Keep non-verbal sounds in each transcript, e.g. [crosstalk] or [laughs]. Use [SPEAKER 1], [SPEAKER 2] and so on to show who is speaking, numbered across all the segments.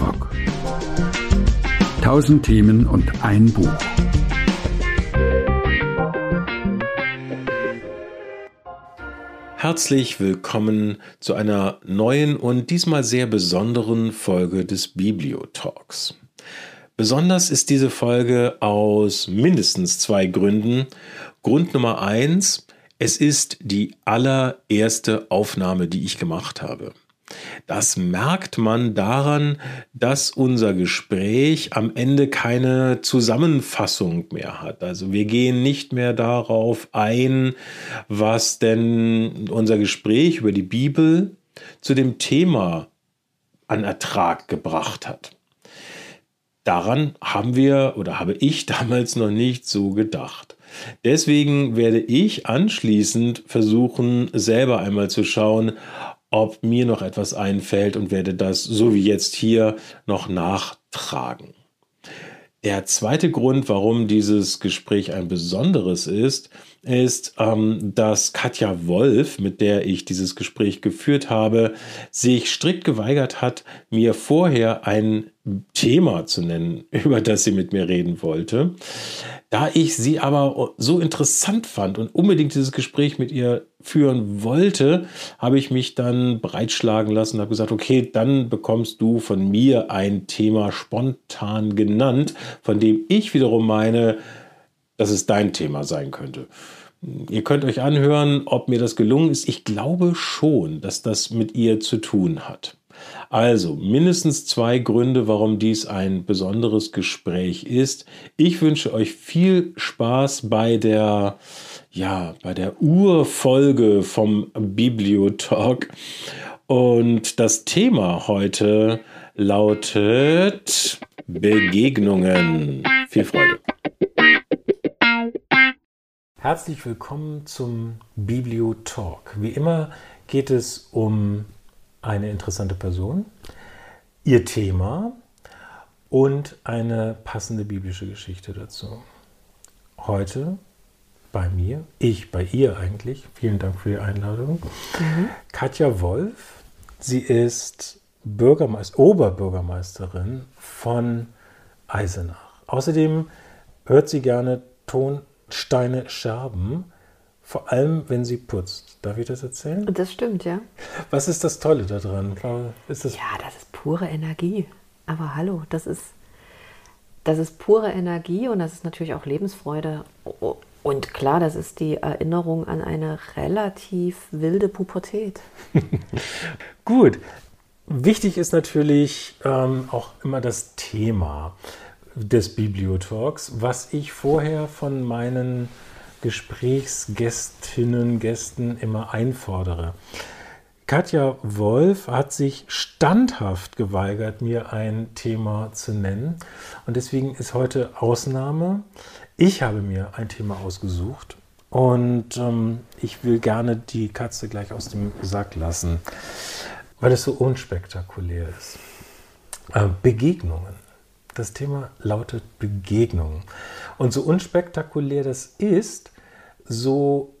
[SPEAKER 1] Bibliotalk. Tausend Themen und ein Buch.
[SPEAKER 2] Herzlich willkommen zu einer neuen und diesmal sehr besonderen Folge des Bibliotalks. Besonders ist diese Folge aus mindestens zwei Gründen. Grund Nummer eins, es ist die allererste Aufnahme, die ich gemacht habe. Das merkt man daran, dass unser Gespräch am Ende keine Zusammenfassung mehr hat. Also wir gehen nicht mehr darauf ein, was denn unser Gespräch über die Bibel zu dem Thema an Ertrag gebracht hat. Daran haben wir oder habe ich [laughs] damals noch nicht so gedacht. Deswegen werde ich anschließend versuchen, selber einmal zu schauen, ob mir noch etwas einfällt und werde das, so wie jetzt hier, noch nachtragen. Der zweite Grund, warum dieses Gespräch ein besonderes ist, ist, ähm, dass Katja Wolf, mit der ich dieses Gespräch geführt habe, sich strikt geweigert hat, mir vorher ein Thema zu nennen, [laughs] über das sie mit mir reden wollte. Da ich sie aber so interessant fand und unbedingt dieses Gespräch mit ihr führen wollte, habe ich mich dann breitschlagen lassen und habe gesagt, okay, dann bekommst du von mir ein Thema spontan genannt, von dem ich wiederum meine, dass es dein Thema sein könnte. Ihr könnt euch anhören, ob mir das gelungen ist. Ich glaube schon, dass das mit ihr zu tun hat. Also mindestens zwei Gründe, warum dies ein besonderes Gespräch ist. Ich wünsche euch viel Spaß bei der, ja, bei der Urfolge vom Bibliotalk. Und das Thema heute lautet Begegnungen. Viel Freude. Herzlich willkommen zum Bibliotalk. Wie immer geht es um eine interessante Person, ihr Thema und eine passende biblische Geschichte dazu. Heute bei mir, ich bei ihr eigentlich, vielen Dank für die Einladung, mhm. Katja Wolf. Sie ist Bürgermeister, Oberbürgermeisterin von Eisenach. Außerdem hört sie gerne Tonsteine Scherben vor allem, wenn sie putzt. Darf ich das erzählen?
[SPEAKER 3] Das stimmt, ja.
[SPEAKER 2] Was ist das Tolle daran?
[SPEAKER 3] Ist das ja, das ist pure Energie. Aber hallo, das ist, das ist pure Energie und das ist natürlich auch Lebensfreude. Und klar, das ist die Erinnerung an eine relativ wilde Pubertät. [laughs]
[SPEAKER 2] Gut. Wichtig ist natürlich ähm, auch immer das Thema des Bibliotalks, was ich vorher von meinen Gesprächsgästinnen, Gästen immer einfordere. Katja Wolf hat sich standhaft geweigert, mir ein Thema zu nennen. Und deswegen ist heute Ausnahme. Ich habe mir ein Thema ausgesucht und ähm, ich will gerne die Katze gleich aus dem Sack lassen, weil es so unspektakulär ist. Äh, Begegnungen. Das Thema lautet Begegnungen. Und so unspektakulär das ist, so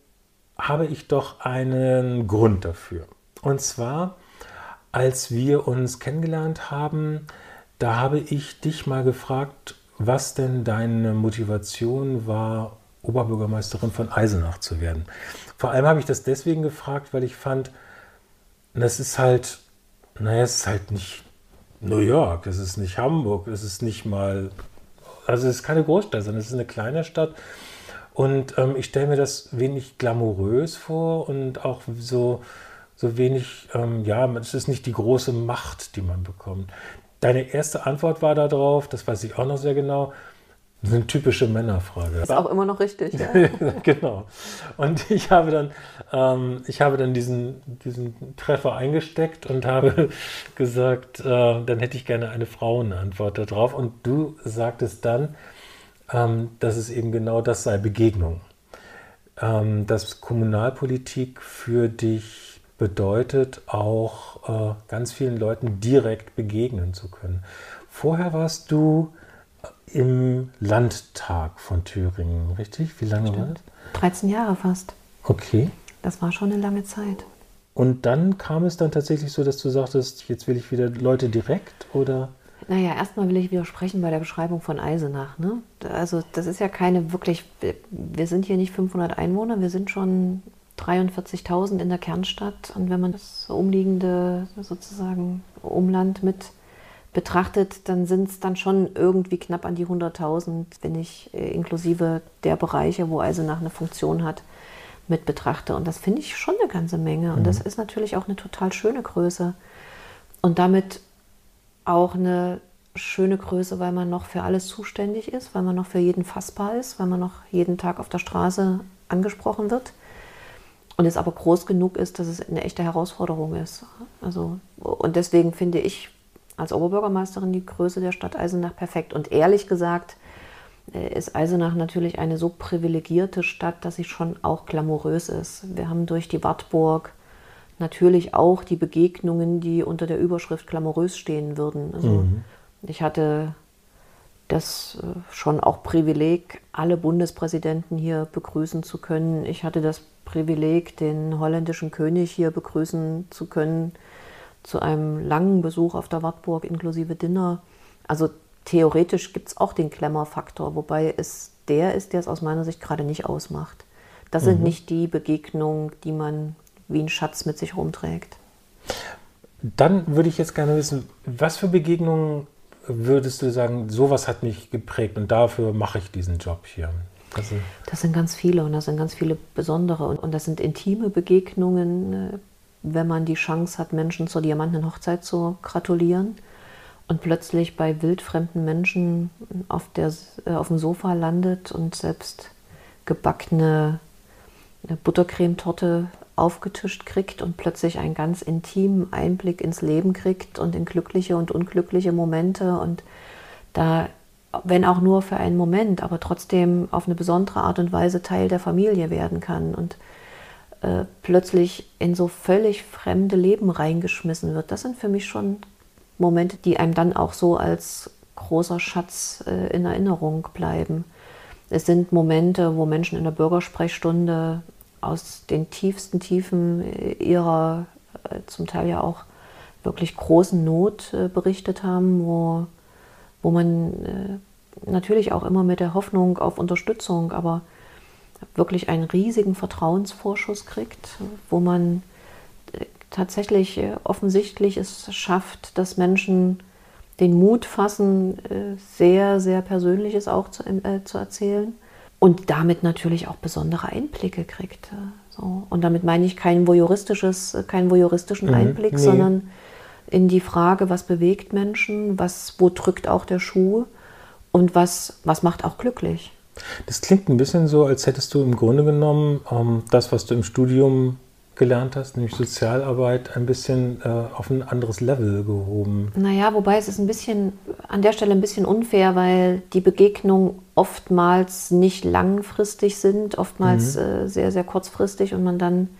[SPEAKER 2] habe ich doch einen Grund dafür. Und zwar, als wir uns kennengelernt haben, da habe ich dich mal gefragt, was denn deine Motivation war, Oberbürgermeisterin von Eisenach zu werden. Vor allem habe ich das deswegen gefragt, weil ich fand, das ist halt, naja, es ist halt nicht New York, es ist nicht Hamburg, es ist nicht mal, also es ist keine Großstadt, sondern es ist eine kleine Stadt. Und ähm, ich stelle mir das wenig glamourös vor und auch so, so wenig, ähm, ja, es ist nicht die große Macht, die man bekommt. Deine erste Antwort war darauf, das weiß ich auch noch sehr genau, das ist eine typische Männerfrage.
[SPEAKER 3] Ist auch immer noch richtig. Ja. [laughs]
[SPEAKER 2] genau. Und ich habe dann, ähm, ich habe dann diesen, diesen Treffer eingesteckt und habe [laughs] gesagt, äh, dann hätte ich gerne eine Frauenantwort darauf. Und du sagtest dann, ähm, dass es eben genau das sei, Begegnung. Ähm, dass Kommunalpolitik für dich bedeutet, auch äh, ganz vielen Leuten direkt begegnen zu können. Vorher warst du im Landtag von Thüringen, richtig? Wie lange Stimmt. war
[SPEAKER 3] das? 13 Jahre fast.
[SPEAKER 2] Okay.
[SPEAKER 3] Das war schon eine lange Zeit.
[SPEAKER 2] Und dann kam es dann tatsächlich so, dass du sagtest, jetzt will ich wieder Leute direkt oder?
[SPEAKER 3] Naja, erstmal will ich widersprechen bei der Beschreibung von Eisenach. Ne? Also das ist ja keine wirklich, wir sind hier nicht 500 Einwohner, wir sind schon 43.000 in der Kernstadt. Und wenn man das umliegende sozusagen Umland mit betrachtet, dann sind es dann schon irgendwie knapp an die 100.000, wenn ich äh, inklusive der Bereiche, wo Eisenach eine Funktion hat, mit betrachte. Und das finde ich schon eine ganze Menge. Und mhm. das ist natürlich auch eine total schöne Größe. Und damit auch eine schöne Größe, weil man noch für alles zuständig ist, weil man noch für jeden fassbar ist, weil man noch jeden Tag auf der Straße angesprochen wird und es aber groß genug ist, dass es eine echte Herausforderung ist. Also, und deswegen finde ich als Oberbürgermeisterin die Größe der Stadt Eisenach perfekt. Und ehrlich gesagt äh, ist Eisenach natürlich eine so privilegierte Stadt, dass sie schon auch glamourös ist. Wir haben durch die Wartburg natürlich auch die Begegnungen, die unter der Überschrift glamourös stehen würden. Also mhm. ich hatte das äh, schon auch Privileg, alle Bundespräsidenten hier begrüßen zu können. Ich hatte das Privileg, den holländischen König hier begrüßen zu können, zu einem langen Besuch auf der Wartburg inklusive Dinner. Also theoretisch gibt es auch den Klemmerfaktor, wobei es der ist, der es aus meiner Sicht gerade nicht ausmacht. Das mhm. sind nicht die Begegnungen, die man wie ein Schatz mit sich rumträgt.
[SPEAKER 2] Dann würde ich jetzt gerne wissen, was für Begegnungen würdest du sagen, sowas hat mich geprägt und dafür mache ich diesen Job hier?
[SPEAKER 3] Also das sind ganz viele und das sind ganz viele besondere und, und das sind intime Begegnungen, äh, wenn man die Chance hat, Menschen zur diamantenen Hochzeit zu gratulieren. Und plötzlich bei wildfremden Menschen auf, der, äh, auf dem Sofa landet und selbst gebackene Buttercremetorte aufgetischt kriegt und plötzlich einen ganz intimen Einblick ins Leben kriegt und in glückliche und unglückliche Momente. Und da, wenn auch nur für einen Moment, aber trotzdem auf eine besondere Art und Weise Teil der Familie werden kann. Und äh, plötzlich in so völlig fremde Leben reingeschmissen wird. Das sind für mich schon Momente, die einem dann auch so als großer Schatz äh, in Erinnerung bleiben. Es sind Momente, wo Menschen in der Bürgersprechstunde aus den tiefsten Tiefen ihrer äh, zum Teil ja auch wirklich großen Not äh, berichtet haben, wo, wo man äh, natürlich auch immer mit der Hoffnung auf Unterstützung, aber wirklich einen riesigen Vertrauensvorschuss kriegt, wo man tatsächlich offensichtlich es schafft, dass Menschen den Mut fassen, sehr, sehr Persönliches auch zu, äh, zu erzählen und damit natürlich auch besondere Einblicke kriegt. So. Und damit meine ich kein voyeuristisches, keinen voyeuristischen mhm, Einblick, nee. sondern in die Frage, was bewegt Menschen, was, wo drückt auch der Schuh und was, was macht auch glücklich.
[SPEAKER 2] Das klingt ein bisschen so, als hättest du im Grunde genommen ähm, das, was du im Studium gelernt hast, nämlich Sozialarbeit, ein bisschen äh, auf ein anderes Level gehoben.
[SPEAKER 3] Naja, wobei es ist ein bisschen an der Stelle ein bisschen unfair, weil die Begegnungen oftmals nicht langfristig sind, oftmals mhm. äh, sehr, sehr kurzfristig und man dann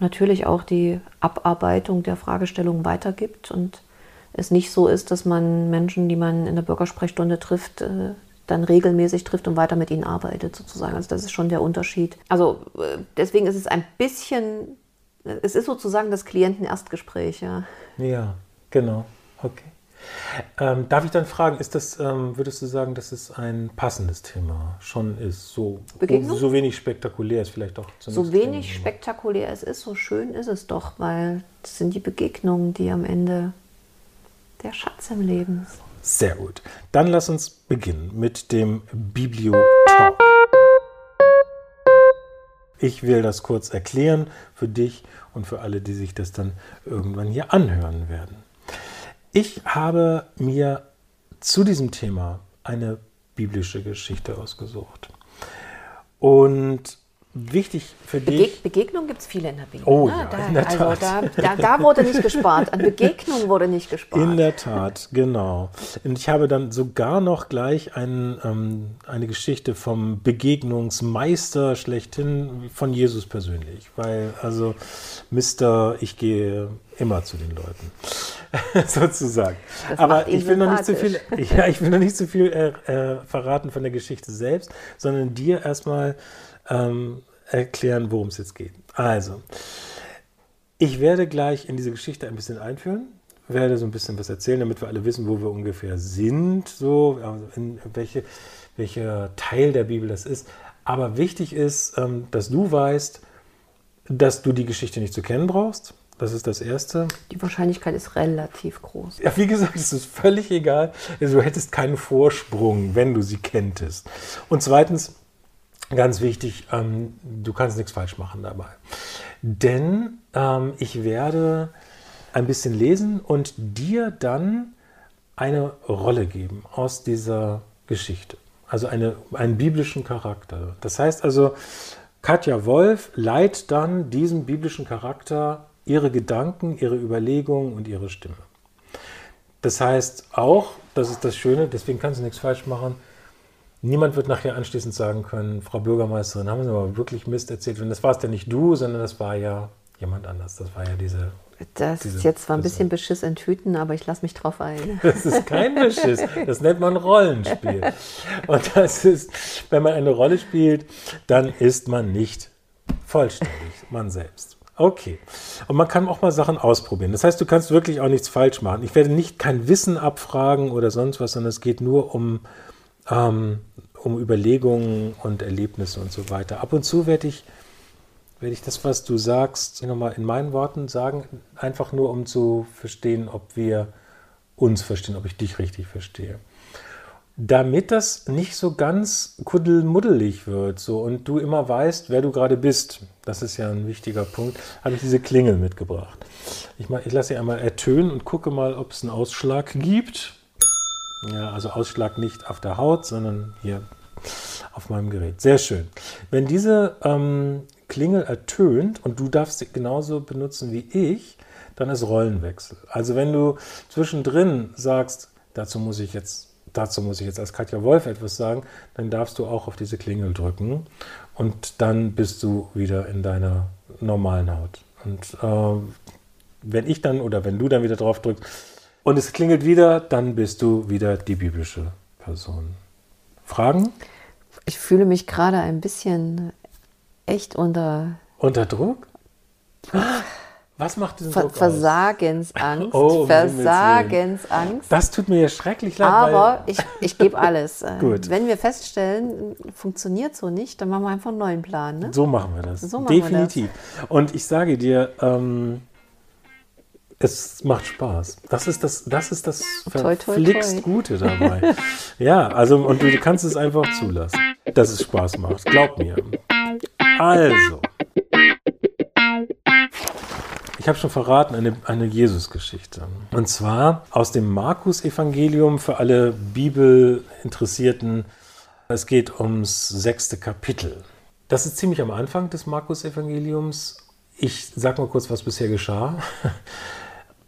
[SPEAKER 3] natürlich auch die Abarbeitung der Fragestellung weitergibt und es nicht so ist, dass man Menschen, die man in der Bürgersprechstunde trifft, äh, dann regelmäßig trifft und weiter mit ihnen arbeitet, sozusagen. Also das ist schon der Unterschied. Also äh, deswegen ist es ein bisschen es ist sozusagen das Klienten-Erstgespräch, ja.
[SPEAKER 2] Ja, genau. Okay. Ähm, darf ich dann fragen, ist das, ähm, würdest du sagen, dass es ein passendes Thema schon ist? So, so wenig spektakulär ist vielleicht auch
[SPEAKER 3] So wenig Thema. spektakulär es ist, so schön ist es doch, weil das sind die Begegnungen, die am Ende der Schatz im Leben ist.
[SPEAKER 2] Sehr gut. Dann lass uns beginnen mit dem Biblio-Talk. Ich will das kurz erklären für dich und für alle, die sich das dann irgendwann hier anhören werden. Ich habe mir zu diesem Thema eine biblische Geschichte ausgesucht. Und wichtig für Bege dich.
[SPEAKER 3] Begegnungen gibt es viele in der Bibel.
[SPEAKER 2] Oh ne? ja, da, in der
[SPEAKER 3] also Tat. Da, da, da, wurde nicht gespart. An Begegnungen wurde nicht gespart.
[SPEAKER 2] In der Tat, genau. Und ich habe dann sogar noch gleich ein, ähm, eine Geschichte vom Begegnungsmeister schlechthin von Jesus persönlich. Weil, also, Mister, ich gehe immer zu den Leuten. [laughs] Sozusagen. Das Aber ich will, noch nicht zu viel, [laughs] ja, ich will noch nicht zu viel äh, äh, verraten von der Geschichte selbst, sondern dir erstmal ähm, erklären, worum es jetzt geht. Also, ich werde gleich in diese Geschichte ein bisschen einführen, werde so ein bisschen was erzählen, damit wir alle wissen, wo wir ungefähr sind, so, also in welche, welcher Teil der Bibel das ist. Aber wichtig ist, ähm, dass du weißt, dass du die Geschichte nicht zu kennen brauchst. Das ist das Erste.
[SPEAKER 3] Die Wahrscheinlichkeit ist relativ groß.
[SPEAKER 2] Ja, wie gesagt, es ist völlig egal. Du hättest keinen Vorsprung, wenn du sie kenntest. Und zweitens, ganz wichtig, ähm, du kannst nichts falsch machen dabei. Denn ähm, ich werde ein bisschen lesen und dir dann eine Rolle geben aus dieser Geschichte. Also eine, einen biblischen Charakter. Das heißt also, Katja Wolf leiht dann diesem biblischen Charakter ihre Gedanken, ihre Überlegungen und ihre Stimme. Das heißt auch, das ist das Schöne, deswegen kannst du nichts falsch machen, niemand wird nachher anschließend sagen können, Frau Bürgermeisterin, haben Sie aber wirklich Mist erzählt, denn das war es ja nicht du, sondern das war ja jemand anders. Das war ja diese.
[SPEAKER 3] Das
[SPEAKER 2] diese
[SPEAKER 3] ist jetzt zwar ein bisschen Beschiss in Tüten, aber ich lasse mich drauf ein. [laughs]
[SPEAKER 2] Das ist kein Beschiss. Das nennt man Rollenspiel. Und das ist, wenn man eine Rolle spielt, dann ist man nicht vollständig, man selbst. Okay. Und man kann auch mal Sachen ausprobieren. Das heißt, du kannst wirklich auch nichts falsch machen. Ich werde nicht kein Wissen abfragen oder sonst was, sondern es geht nur um, ähm, um Überlegungen und Erlebnisse und so weiter. Ab und zu werde ich, werde ich das, was du sagst, nochmal in meinen Worten sagen, einfach nur um zu verstehen, ob wir uns verstehen, ob ich dich richtig verstehe. Damit das nicht so ganz kuddelmuddelig wird so, und du immer weißt, wer du gerade bist, das ist ja ein wichtiger Punkt, habe ich diese Klingel mitgebracht. Ich, ich lasse sie einmal ertönen und gucke mal, ob es einen Ausschlag gibt. Ja, also Ausschlag nicht auf der Haut, sondern hier auf meinem Gerät. Sehr schön. Wenn diese ähm, Klingel ertönt und du darfst sie genauso benutzen wie ich, dann ist Rollenwechsel. Also wenn du zwischendrin sagst, dazu muss ich jetzt, dazu muss ich jetzt als Katja Wolf etwas sagen, dann darfst du auch auf diese Klingel drücken und dann bist du wieder in deiner normalen Haut. Und äh, wenn ich dann oder wenn du dann wieder drauf drückst und es klingelt wieder, dann bist du wieder die biblische Person. Fragen?
[SPEAKER 3] Ich fühle mich gerade ein bisschen echt unter
[SPEAKER 2] Unter Druck? Was macht diesen
[SPEAKER 3] Ver
[SPEAKER 2] Druck aus?
[SPEAKER 3] Versagensangst.
[SPEAKER 2] Oh,
[SPEAKER 3] Versagensangst.
[SPEAKER 2] Das tut mir ja schrecklich leid.
[SPEAKER 3] Aber ich, ich gebe alles. [laughs] Äh,
[SPEAKER 2] Gut.
[SPEAKER 3] Wenn wir feststellen, funktioniert so nicht, dann machen wir einfach einen neuen Plan. Ne?
[SPEAKER 2] so machen wir das.
[SPEAKER 3] So machen wir das.
[SPEAKER 2] Definitiv. Und ich sage dir, ähm, es macht Spaß. Das ist das, das ist das
[SPEAKER 3] Toi, toi,
[SPEAKER 2] verflixt
[SPEAKER 3] toi.
[SPEAKER 2] Gute dabei. ja, also und du kannst es einfach zulassen, dass es Spaß macht. Glaub mir. Also. Ich habe schon verraten, eine, eine Jesus-Geschichte. Und zwar aus dem Markus-Evangelium für alle Bibelinteressierten. Es geht ums sechste Kapitel. Das ist ziemlich am Anfang des Markus-Evangeliums. Ich sage mal kurz, was bisher geschah.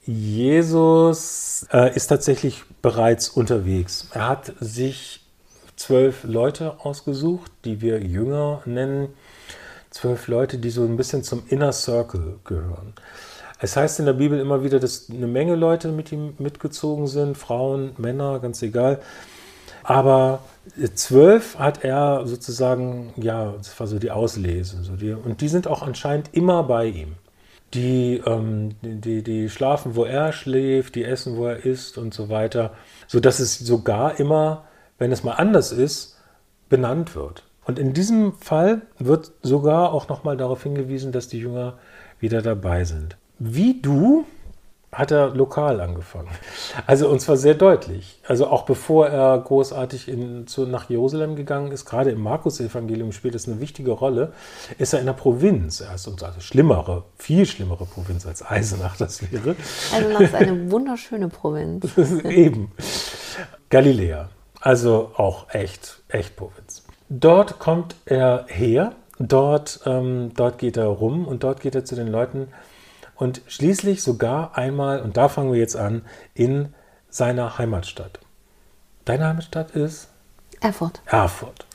[SPEAKER 2] Jesus äh, ist tatsächlich bereits unterwegs. Er hat sich zwölf Leute ausgesucht, die wir Jünger nennen. Zwölf Leute, die so ein bisschen zum Inner Circle gehören. Es heißt in der Bibel immer wieder, dass eine Menge Leute mit ihm mitgezogen sind, Frauen, Männer, ganz egal. Aber zwölf hat er sozusagen, ja, das war so die Auslese. So die, und die sind auch anscheinend immer bei ihm. Die, ähm, die, die schlafen, wo er schläft, die essen, wo er isst und so weiter. Sodass es sogar immer, wenn es mal anders ist, benannt wird. Und in diesem Fall wird sogar auch nochmal darauf hingewiesen, dass die Jünger wieder dabei sind. Wie du hat er lokal angefangen. Also und zwar sehr deutlich. Also auch bevor er großartig in, zu, nach Jerusalem gegangen ist, gerade im Markus-Evangelium spielt das eine wichtige Rolle, ist er in der Provinz. Er ist also schlimmere, viel schlimmere Provinz als Eisenach das wäre.
[SPEAKER 3] Also das ist eine wunderschöne Provinz. [laughs]
[SPEAKER 2] Eben. Galiläa. Also auch echt, echt Provinz. Dort kommt er her, dort, ähm, dort geht er rum und dort geht er zu den Leuten und schließlich sogar einmal, und da fangen wir jetzt an, in seiner Heimatstadt. Deine Heimatstadt ist
[SPEAKER 3] Erfurt.
[SPEAKER 2] Erfurt.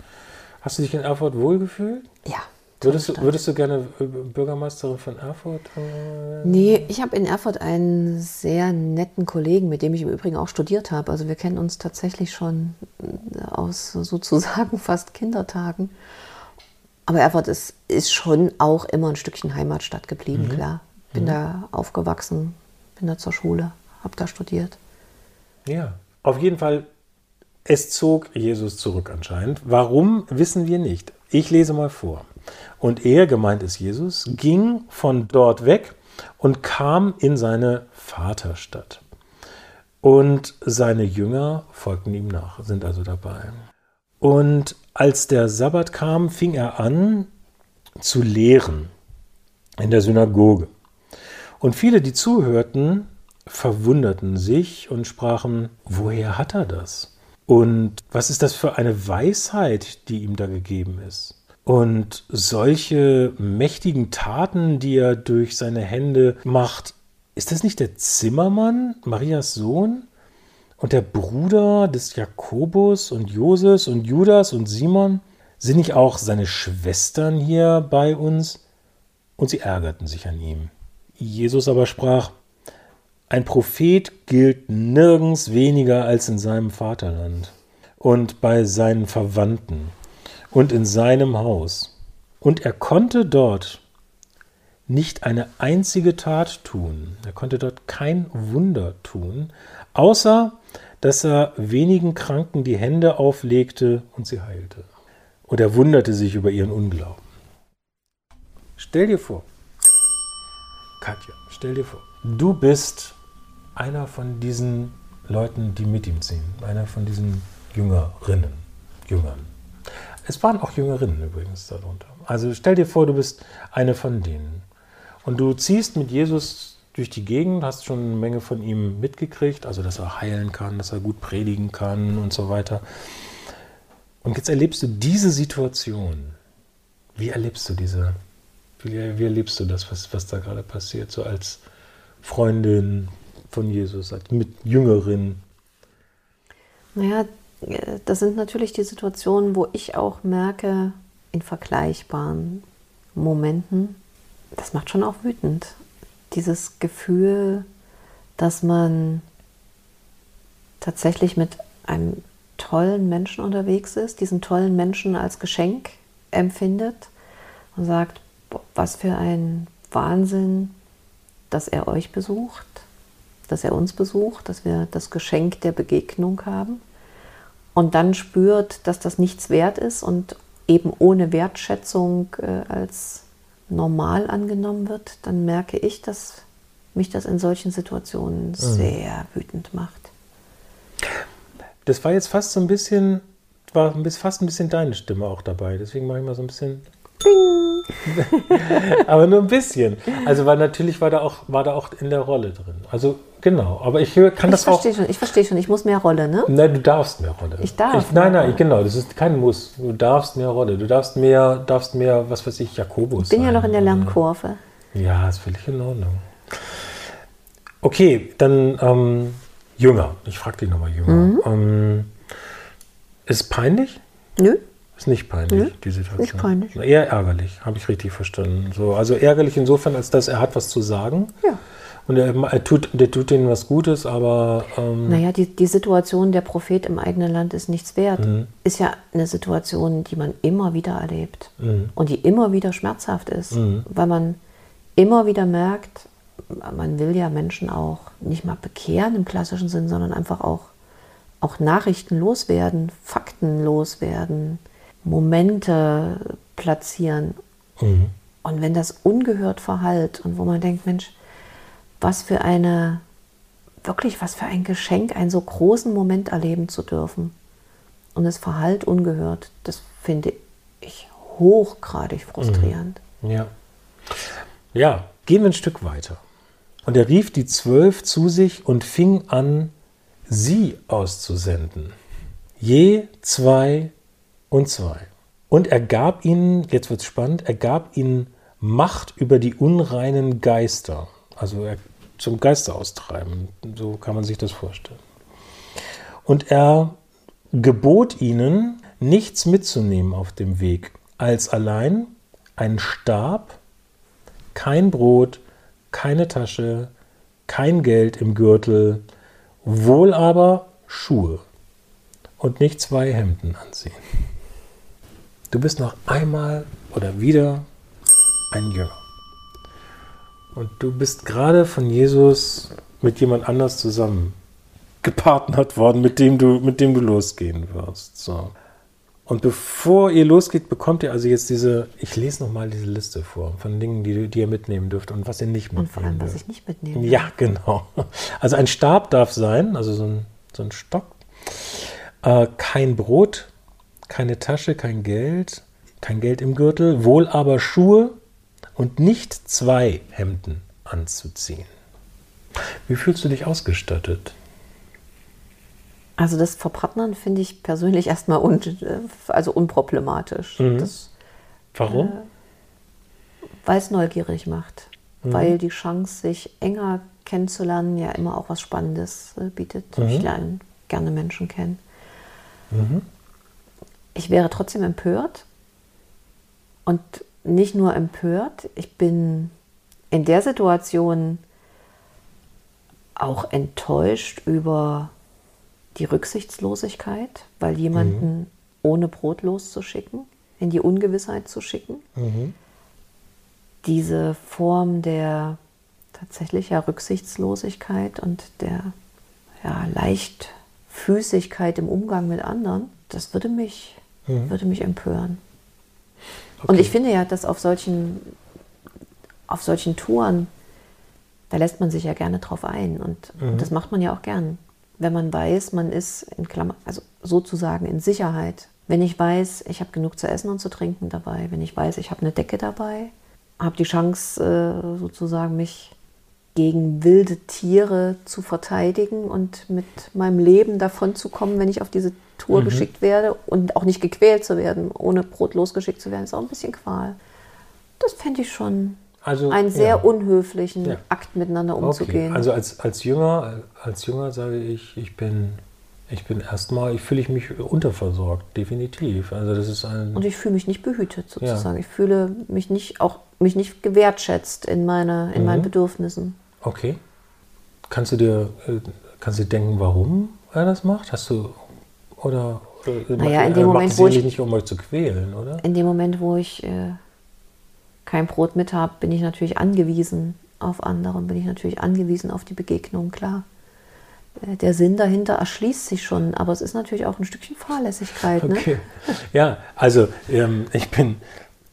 [SPEAKER 2] Hast du dich in Erfurt wohlgefühlt?
[SPEAKER 3] Ja.
[SPEAKER 2] Würdest du, würdest du gerne äh, Bürgermeisterin von Erfurt? äh,
[SPEAKER 3] Nee, ich habe in Erfurt einen sehr netten Kollegen, mit dem ich im Übrigen auch studiert habe. Also wir kennen uns tatsächlich schon äh, aus sozusagen [laughs] fast Kindertagen. Aber Erfurt ist, ist schon auch immer ein Stückchen Heimatstadt geblieben, klar. Bin da aufgewachsen, bin da zur Schule, habe da studiert.
[SPEAKER 2] Ja, auf jeden Fall, es zog Jesus zurück anscheinend. Warum, wissen wir nicht. Ich lese mal vor. Und er, gemeint ist Jesus, ging von dort weg und kam in seine Vaterstadt. Und seine Jünger folgten ihm nach, sind also dabei. Und als der Sabbat kam, fing er an zu lehren in der Synagoge. Und viele, die zuhörten, verwunderten sich und sprachen, woher hat er das? Und was ist das für eine Weisheit, die ihm da gegeben ist? Und solche mächtigen Taten, die er durch seine Hände macht, ist das nicht der Zimmermann, Marias Sohn? Und der Bruder des Jakobus und Joses und Judas und Simon? Sind nicht auch seine Schwestern hier bei uns? Und sie ärgerten sich an ihm. Jesus aber sprach, ein Prophet gilt nirgends weniger als in seinem Vaterland und bei seinen Verwandten und in seinem Haus. Und er konnte dort nicht eine einzige Tat tun, er konnte dort kein Wunder tun, außer dass er wenigen Kranken die Hände auflegte und sie heilte. Und er wunderte sich über ihren Unglauben. Stell dir vor, Katja, stell dir vor, du bist einer von diesen Leuten, die mit ihm ziehen, einer von diesen Jüngerinnen, Jüngern. Es waren auch Jüngerinnen übrigens darunter. Also stell dir vor, du bist eine von denen. Und du ziehst mit Jesus durch die Gegend, hast schon eine Menge von ihm mitgekriegt, also dass er heilen kann, dass er gut predigen kann und so weiter. Und jetzt erlebst du diese Situation. Wie erlebst du diese wie, wie erlebst du das, was, was da gerade passiert, so als Freundin von Jesus, als mit Jüngerin?
[SPEAKER 3] Naja, das sind natürlich die Situationen, wo ich auch merke, in vergleichbaren Momenten, das macht schon auch wütend. Dieses Gefühl, dass man tatsächlich mit einem tollen Menschen unterwegs ist, diesen tollen Menschen als Geschenk empfindet und sagt, was für ein Wahnsinn, dass er euch besucht, dass er uns besucht, dass wir das Geschenk der Begegnung haben und dann spürt, dass das nichts wert ist und eben ohne Wertschätzung äh, als normal angenommen wird, dann merke ich, dass mich das in solchen Situationen mhm. sehr wütend macht.
[SPEAKER 2] Das war jetzt fast so ein bisschen, war fast ein bisschen deine Stimme auch dabei. Deswegen mache ich mal so ein bisschen aber nur ein bisschen. Also weil natürlich war da auch, war da auch in der Rolle drin. Also genau, aber ich kann
[SPEAKER 3] ich
[SPEAKER 2] das auch.
[SPEAKER 3] Schon, ich verstehe schon, ich muss mehr Rolle, ne?
[SPEAKER 2] Nein, du darfst mehr Rolle.
[SPEAKER 3] Ich darf.
[SPEAKER 2] Ich, nein, nein, Rolle. genau, das ist kein Muss. Du darfst mehr Rolle. Du darfst mehr, darfst mehr, was weiß ich, Jakobus.
[SPEAKER 3] Ich bin sein, ja noch in der Lernkurve.
[SPEAKER 2] Ja, ist völlig in Ordnung. Okay, dann ähm, Jünger. Ich frage dich nochmal Jünger. Mhm. Ähm, ist peinlich?
[SPEAKER 3] Nö.
[SPEAKER 2] Ist nicht peinlich,
[SPEAKER 3] hm?
[SPEAKER 2] die Situation.
[SPEAKER 3] Nicht peinlich.
[SPEAKER 2] Eher ärgerlich, habe ich richtig verstanden. So, also ärgerlich insofern, als dass er hat was zu sagen.
[SPEAKER 3] Ja.
[SPEAKER 2] Und er, er tut, der tut ihnen was Gutes, aber.
[SPEAKER 3] Ähm naja, die, die Situation, der Prophet im eigenen Land ist nichts wert, mhm. ist ja eine Situation, die man immer wieder erlebt mhm. und die immer wieder schmerzhaft ist, mhm. weil man immer wieder merkt, man will ja Menschen auch nicht mal bekehren im klassischen Sinn, sondern einfach auch, auch Nachrichten loswerden, Fakten loswerden. Momente platzieren. Mhm. Und wenn das ungehört verhallt und wo man denkt, Mensch, was für eine, wirklich was für ein Geschenk, einen so großen Moment erleben zu dürfen. Und es verhallt ungehört, das finde ich hochgradig frustrierend.
[SPEAKER 2] Mhm. Ja. Ja, gehen wir ein Stück weiter. Und er rief die Zwölf zu sich und fing an, sie auszusenden. Je zwei und zwei. Und er gab ihnen, jetzt wird es spannend, er gab ihnen Macht über die unreinen Geister. Also er, zum Geister austreiben. So kann man sich das vorstellen. Und er gebot ihnen, nichts mitzunehmen auf dem Weg, als allein ein Stab, kein Brot, keine Tasche, kein Geld im Gürtel, wohl aber Schuhe und nicht zwei Hemden anziehen. Du bist noch einmal oder wieder ein Jünger. Und du bist gerade von Jesus mit jemand anders zusammen gepartnert worden, mit dem du, mit dem du losgehen wirst. So. Und bevor ihr losgeht, bekommt ihr also jetzt diese, ich lese nochmal diese Liste vor von Dingen, die, die ihr mitnehmen dürft und was ihr nicht mitnehmen
[SPEAKER 3] Und vor allem, was
[SPEAKER 2] dürft.
[SPEAKER 3] ich nicht mitnehme.
[SPEAKER 2] Ja, genau. Also ein Stab darf sein, also so ein, so ein Stock. Äh, kein Brot, keine Tasche, kein Geld, kein Geld im Gürtel, wohl aber Schuhe und nicht zwei Hemden anzuziehen. Wie fühlst du dich ausgestattet?
[SPEAKER 3] Also das Verpartnern finde ich persönlich erstmal un, äh, also unproblematisch.
[SPEAKER 2] Mhm.
[SPEAKER 3] Das,
[SPEAKER 2] Warum?
[SPEAKER 3] weil es neugierig macht. Weil die Chance, sich enger kennenzulernen, ja immer auch was Spannendes äh, bietet. Ich lerne gerne Menschen kennen. Ich wäre trotzdem empört. Und nicht nur empört, ich bin in der Situation auch enttäuscht über die Rücksichtslosigkeit, weil jemanden ohne Brot loszuschicken, in die Ungewissheit zu schicken. Diese Form der tatsächlicher Rücksichtslosigkeit und der ja, Leichtfüßigkeit im Umgang mit anderen, das würde mich, würde mich empören. Und ich finde ja, dass auf solchen, auf solchen Touren, da lässt man sich ja gerne drauf ein. Und, und das macht man ja auch gern. Wenn man weiß, man ist in Klammer, also sozusagen in Sicherheit. Wenn ich weiß, ich habe genug zu essen und zu trinken dabei, wenn ich weiß, ich habe eine Decke dabei, habe die Chance, äh, sozusagen mich gegen wilde Tiere zu verteidigen und mit meinem Leben davon zu kommen, wenn ich auf diese Tour geschickt werde und auch nicht gequält zu werden, ohne Brot losgeschickt zu werden, ist auch ein bisschen Qual. Das fände ich schon
[SPEAKER 2] Also,
[SPEAKER 3] einen sehr
[SPEAKER 2] ja.
[SPEAKER 3] unhöflichen
[SPEAKER 2] Ja.
[SPEAKER 3] Akt miteinander
[SPEAKER 2] Okay.
[SPEAKER 3] umzugehen.
[SPEAKER 2] Also als, als Jünger, als Jünger sage ich, ich bin, ich bin erstmal, ich fühle ich mich unterversorgt, definitiv. Also das ist ein.
[SPEAKER 3] und ich fühle mich nicht behütet sozusagen. Ich fühle mich nicht auch mich nicht gewertschätzt in meine in
[SPEAKER 2] Mhm.
[SPEAKER 3] meinen Bedürfnissen.
[SPEAKER 2] Okay. Kannst du dir, äh, kannst du dir denken, warum er das macht? Hast du oder äh,
[SPEAKER 3] Naja, in dem
[SPEAKER 2] er
[SPEAKER 3] Moment, wo ich-
[SPEAKER 2] nicht, um euch zu quälen, oder?
[SPEAKER 3] In dem Moment, wo ich äh, kein Brot mit habe, bin ich natürlich angewiesen auf andere, bin ich natürlich angewiesen auf die Begegnung, klar. Äh, Der Sinn dahinter erschließt sich schon, aber es ist natürlich auch ein Stückchen Fahrlässigkeit. Ne?
[SPEAKER 2] Okay. Ja, also ähm, ich, bin,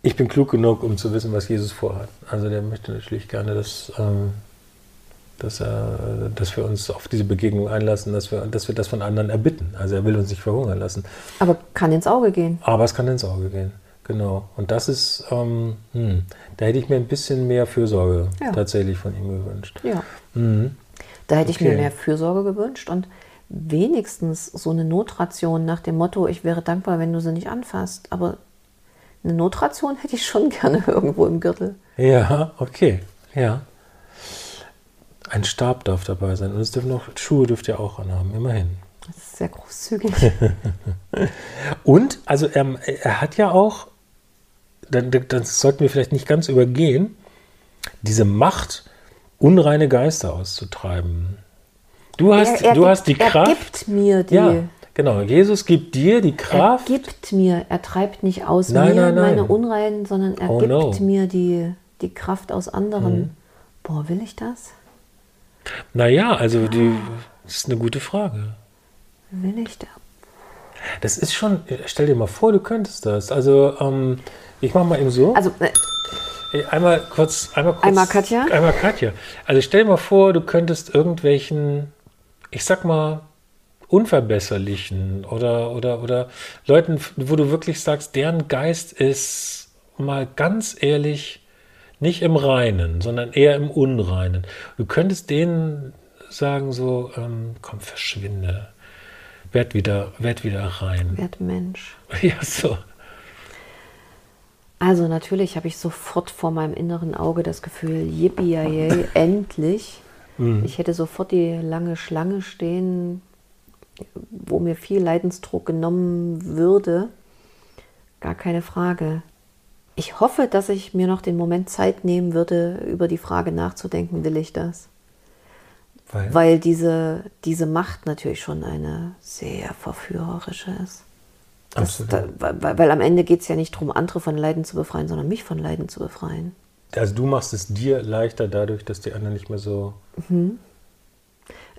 [SPEAKER 2] ich bin klug genug, um zu wissen, was Jesus vorhat. Also der möchte natürlich gerne, dass, ähm, dass, er, dass wir uns auf diese Begegnung einlassen, dass wir, dass wir das von anderen erbitten. Also er will uns nicht verhungern lassen.
[SPEAKER 3] Aber kann ins Auge gehen.
[SPEAKER 2] Aber es kann ins Auge gehen. Genau. Und das ist, ähm, hm, da hätte ich mir ein bisschen mehr Fürsorge
[SPEAKER 3] Ja.
[SPEAKER 2] tatsächlich von ihm gewünscht.
[SPEAKER 3] Ja.
[SPEAKER 2] Mhm.
[SPEAKER 3] Da hätte ich mir
[SPEAKER 2] Okay.
[SPEAKER 3] mehr Fürsorge gewünscht und wenigstens so eine Notration nach dem Motto, ich wäre dankbar, wenn du sie nicht anfasst. Aber eine Notration hätte ich schon [laughs] gerne irgendwo im Gürtel.
[SPEAKER 2] Ja, okay. Ja. Ein Stab darf dabei sein. Und es dürfen auch Schuhe dürft ihr auch anhaben, immerhin.
[SPEAKER 3] Das ist sehr großzügig. [laughs]
[SPEAKER 2] Und, also ähm, er hat ja auch, dann, das sollten wir vielleicht nicht ganz übergehen, diese Macht, unreine Geister auszutreiben. Du hast,
[SPEAKER 3] Er- er
[SPEAKER 2] du
[SPEAKER 3] gibt-
[SPEAKER 2] hast die
[SPEAKER 3] er
[SPEAKER 2] Kraft.
[SPEAKER 3] gibt mir die.
[SPEAKER 2] Ja, genau. Jesus gibt dir die Kraft.
[SPEAKER 3] Er gibt mir, er treibt nicht aus
[SPEAKER 2] Nein,
[SPEAKER 3] mir
[SPEAKER 2] nein, nein.
[SPEAKER 3] meine Unreinen, sondern er
[SPEAKER 2] Oh,
[SPEAKER 3] gibt
[SPEAKER 2] no.
[SPEAKER 3] mir die, die Kraft aus anderen.
[SPEAKER 2] Mhm.
[SPEAKER 3] Boah, will ich das?
[SPEAKER 2] Naja, also die, das ist eine gute Frage.
[SPEAKER 3] Will ich das?
[SPEAKER 2] Das ist schon, stell dir mal vor, du könntest das. Also, ähm, ich mache mal eben so.
[SPEAKER 3] Also, äh,
[SPEAKER 2] Einmal kurz, einmal kurz.
[SPEAKER 3] Einmal Katja?
[SPEAKER 2] Einmal Katja. Also stell dir mal vor, du könntest irgendwelchen, ich sag mal, unverbesserlichen oder, oder, oder Leuten, wo du wirklich sagst, deren Geist ist mal ganz ehrlich nicht im Reinen, sondern eher im Unreinen. Du könntest denen sagen so, ähm, komm, verschwinde. Werd wieder, werd wieder rein.
[SPEAKER 3] werd Mensch. [laughs]
[SPEAKER 2] Ja, so.
[SPEAKER 3] Also natürlich habe ich sofort vor meinem inneren Auge das Gefühl, yippie [laughs] endlich.
[SPEAKER 2] Mhm.
[SPEAKER 3] Ich hätte sofort die lange Schlange stehen, wo mir viel Leidensdruck genommen würde. Gar keine Frage. Ich hoffe, dass ich mir noch den Moment Zeit nehmen würde, über die Frage nachzudenken, will ich das?
[SPEAKER 2] Weil,
[SPEAKER 3] Weil diese, diese Macht natürlich schon eine sehr verführerische ist. Das, da, weil, weil am Ende geht es ja nicht darum, andere von Leiden zu befreien, sondern mich von Leiden zu befreien.
[SPEAKER 2] Also du machst es dir leichter dadurch, dass die anderen nicht mehr so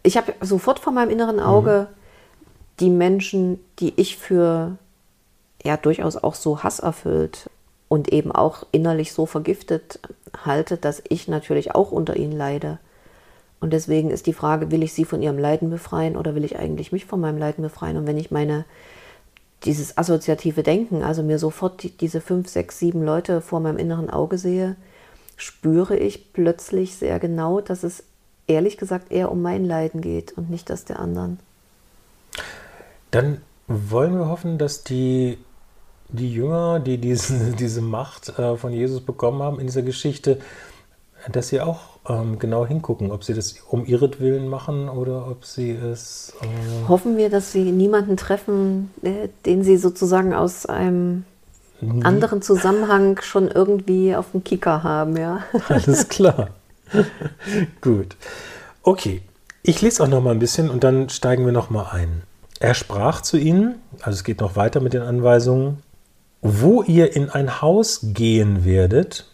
[SPEAKER 3] Ich habe sofort vor meinem inneren Auge die Menschen, die ich für ja durchaus auch so hasserfüllt und eben auch innerlich so vergiftet halte, dass ich natürlich auch unter ihnen leide. Und deswegen ist die Frage, will ich sie von ihrem Leiden befreien oder will ich eigentlich mich von meinem Leiden befreien? Und wenn ich meine, dieses assoziative Denken, also mir sofort die, diese fünf, sechs, sieben Leute vor meinem inneren Auge sehe, spüre ich plötzlich sehr genau, dass es ehrlich gesagt eher um mein Leiden geht und nicht das der anderen.
[SPEAKER 2] Dann wollen wir hoffen, dass die, die Jünger, die diese, [laughs] diese Macht äh, von Jesus bekommen haben in dieser Geschichte, dass sie auch ähm, genau hingucken, ob sie das um ihretwillen machen oder ob sie es.
[SPEAKER 3] Äh Hoffen wir, dass sie niemanden treffen, äh, den sie sozusagen aus einem nie. anderen Zusammenhang schon irgendwie auf dem Kicker haben, ja. [laughs]
[SPEAKER 2] Alles klar. [laughs] Gut. Okay, ich lese auch noch mal ein bisschen und dann steigen wir noch mal ein. Er sprach zu ihnen, also es geht noch weiter mit den Anweisungen, wo ihr in ein Haus gehen werdet,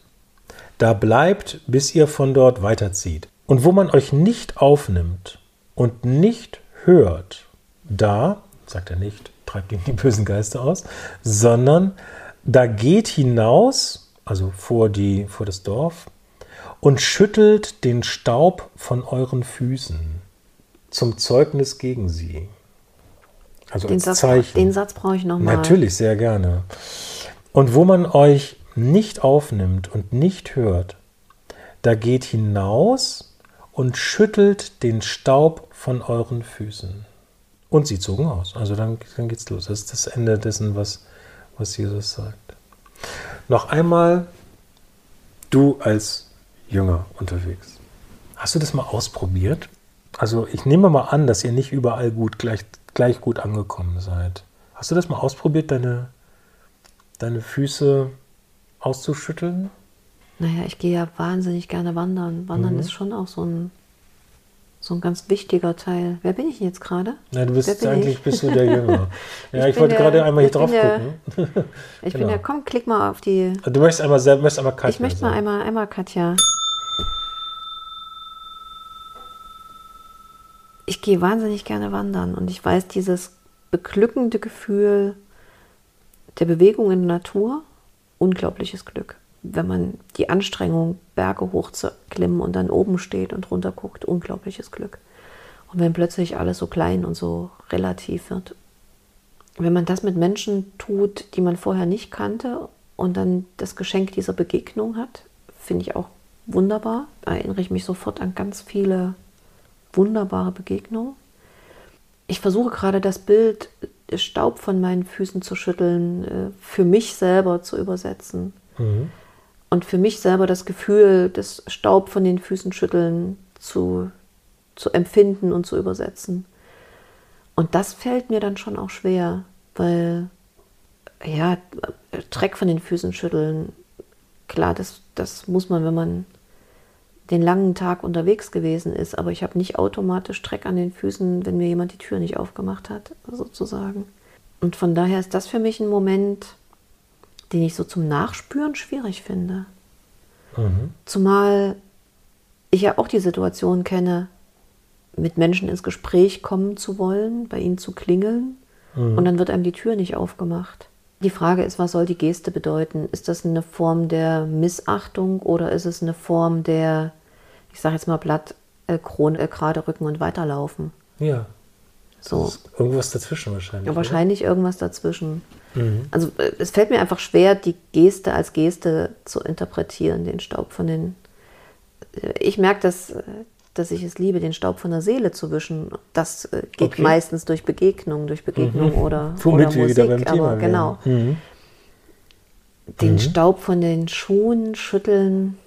[SPEAKER 2] da bleibt, bis ihr von dort weiterzieht. Und wo man euch nicht aufnimmt und nicht hört, da, sagt er nicht, treibt ihn die bösen Geister aus, sondern da geht hinaus, also vor, die, vor das Dorf, und schüttelt den Staub von euren Füßen zum Zeugnis gegen sie. Also
[SPEAKER 3] den
[SPEAKER 2] als
[SPEAKER 3] Satz,
[SPEAKER 2] Zeichen.
[SPEAKER 3] Den Satz brauche ich nochmal.
[SPEAKER 2] Natürlich, sehr gerne. Und wo man euch nicht aufnimmt und nicht hört, da geht hinaus und schüttelt den Staub von euren Füßen. Und sie zogen aus. Also dann, dann geht's los. Das ist das Ende dessen, was, was Jesus sagt. Noch einmal, du als Jünger unterwegs. Hast du das mal ausprobiert? Also ich nehme mal an, dass ihr nicht überall gut gleich, gleich gut angekommen seid. Hast du das mal ausprobiert, deine, deine Füße auszuschütteln?
[SPEAKER 3] Naja, ich gehe ja wahnsinnig gerne wandern. Wandern
[SPEAKER 2] Mhm.
[SPEAKER 3] ist schon auch so ein, so ein ganz wichtiger Teil. Wer bin ich jetzt gerade?
[SPEAKER 2] Ja, du bist eigentlich
[SPEAKER 3] ich?
[SPEAKER 2] bist du der Jünger. [laughs] Ja,
[SPEAKER 3] Ich
[SPEAKER 2] ich, wollte
[SPEAKER 3] der-
[SPEAKER 2] gerade einmal hier drauf
[SPEAKER 3] der-
[SPEAKER 2] gucken. [laughs]
[SPEAKER 3] Ich
[SPEAKER 2] Genau.
[SPEAKER 3] bin ja, komm, klick mal auf die.
[SPEAKER 2] Du möchtest einmal möchtest einmal Katja
[SPEAKER 3] ich möchte mal einmal, einmal Katja. Ich gehe wahnsinnig gerne wandern und ich weiß, dieses beglückende Gefühl der Bewegung in der Natur, unglaubliches Glück. Wenn man die Anstrengung, Berge hochzuklimmen und dann oben steht und runter guckt, unglaubliches Glück. Und wenn plötzlich alles so klein und so relativ wird. Wenn man das mit Menschen tut, die man vorher nicht kannte und dann das Geschenk dieser Begegnung hat, finde ich auch wunderbar. Da erinnere ich mich sofort an ganz viele wunderbare Begegnungen. Ich versuche gerade das Bild Staub von meinen Füßen zu schütteln, äh, für mich selber zu übersetzen.
[SPEAKER 2] Mhm.
[SPEAKER 3] Und für mich selber das Gefühl, das Staub von den Füßen schütteln zu, zu empfinden und zu übersetzen. Und das fällt mir dann schon auch schwer, weil, ja, Dreck von den Füßen schütteln, klar, das, das muss man, wenn man den langen Tag unterwegs gewesen ist, aber ich habe nicht automatisch Dreck an den Füßen, wenn mir jemand die Tür nicht aufgemacht hat, sozusagen. Und von daher ist das für mich ein Moment, den ich so zum Nachspüren schwierig finde.
[SPEAKER 2] Mhm.
[SPEAKER 3] Zumal ich ja auch die Situation kenne, mit Menschen ins Gespräch kommen zu wollen, bei ihnen zu klingeln
[SPEAKER 2] Mhm.
[SPEAKER 3] und dann wird einem die Tür nicht aufgemacht. Die Frage ist, was soll die Geste bedeuten? Ist das eine Form der Missachtung oder ist es eine Form der, ich sage jetzt mal Blatt, äh, Krone, äh, gerade rücken und weiterlaufen?
[SPEAKER 2] Ja,
[SPEAKER 3] So.
[SPEAKER 2] irgendwas dazwischen wahrscheinlich.
[SPEAKER 3] Ja, wahrscheinlich irgendwas dazwischen.
[SPEAKER 2] Mhm.
[SPEAKER 3] Also äh, es fällt mir einfach schwer, die Geste als Geste zu interpretieren, den Staub von den. Äh, Ich merke, dass, äh, dass ich es liebe, den Staub von der Seele zu wischen. Das äh, geht
[SPEAKER 2] Okay.
[SPEAKER 3] meistens durch Begegnung, durch Begegnung oder,
[SPEAKER 2] Womit
[SPEAKER 3] oder Musik.
[SPEAKER 2] beim Thema
[SPEAKER 3] aber genau.
[SPEAKER 2] Mhm.
[SPEAKER 3] Den
[SPEAKER 2] Mhm.
[SPEAKER 3] Staub von den Schuhen schütteln.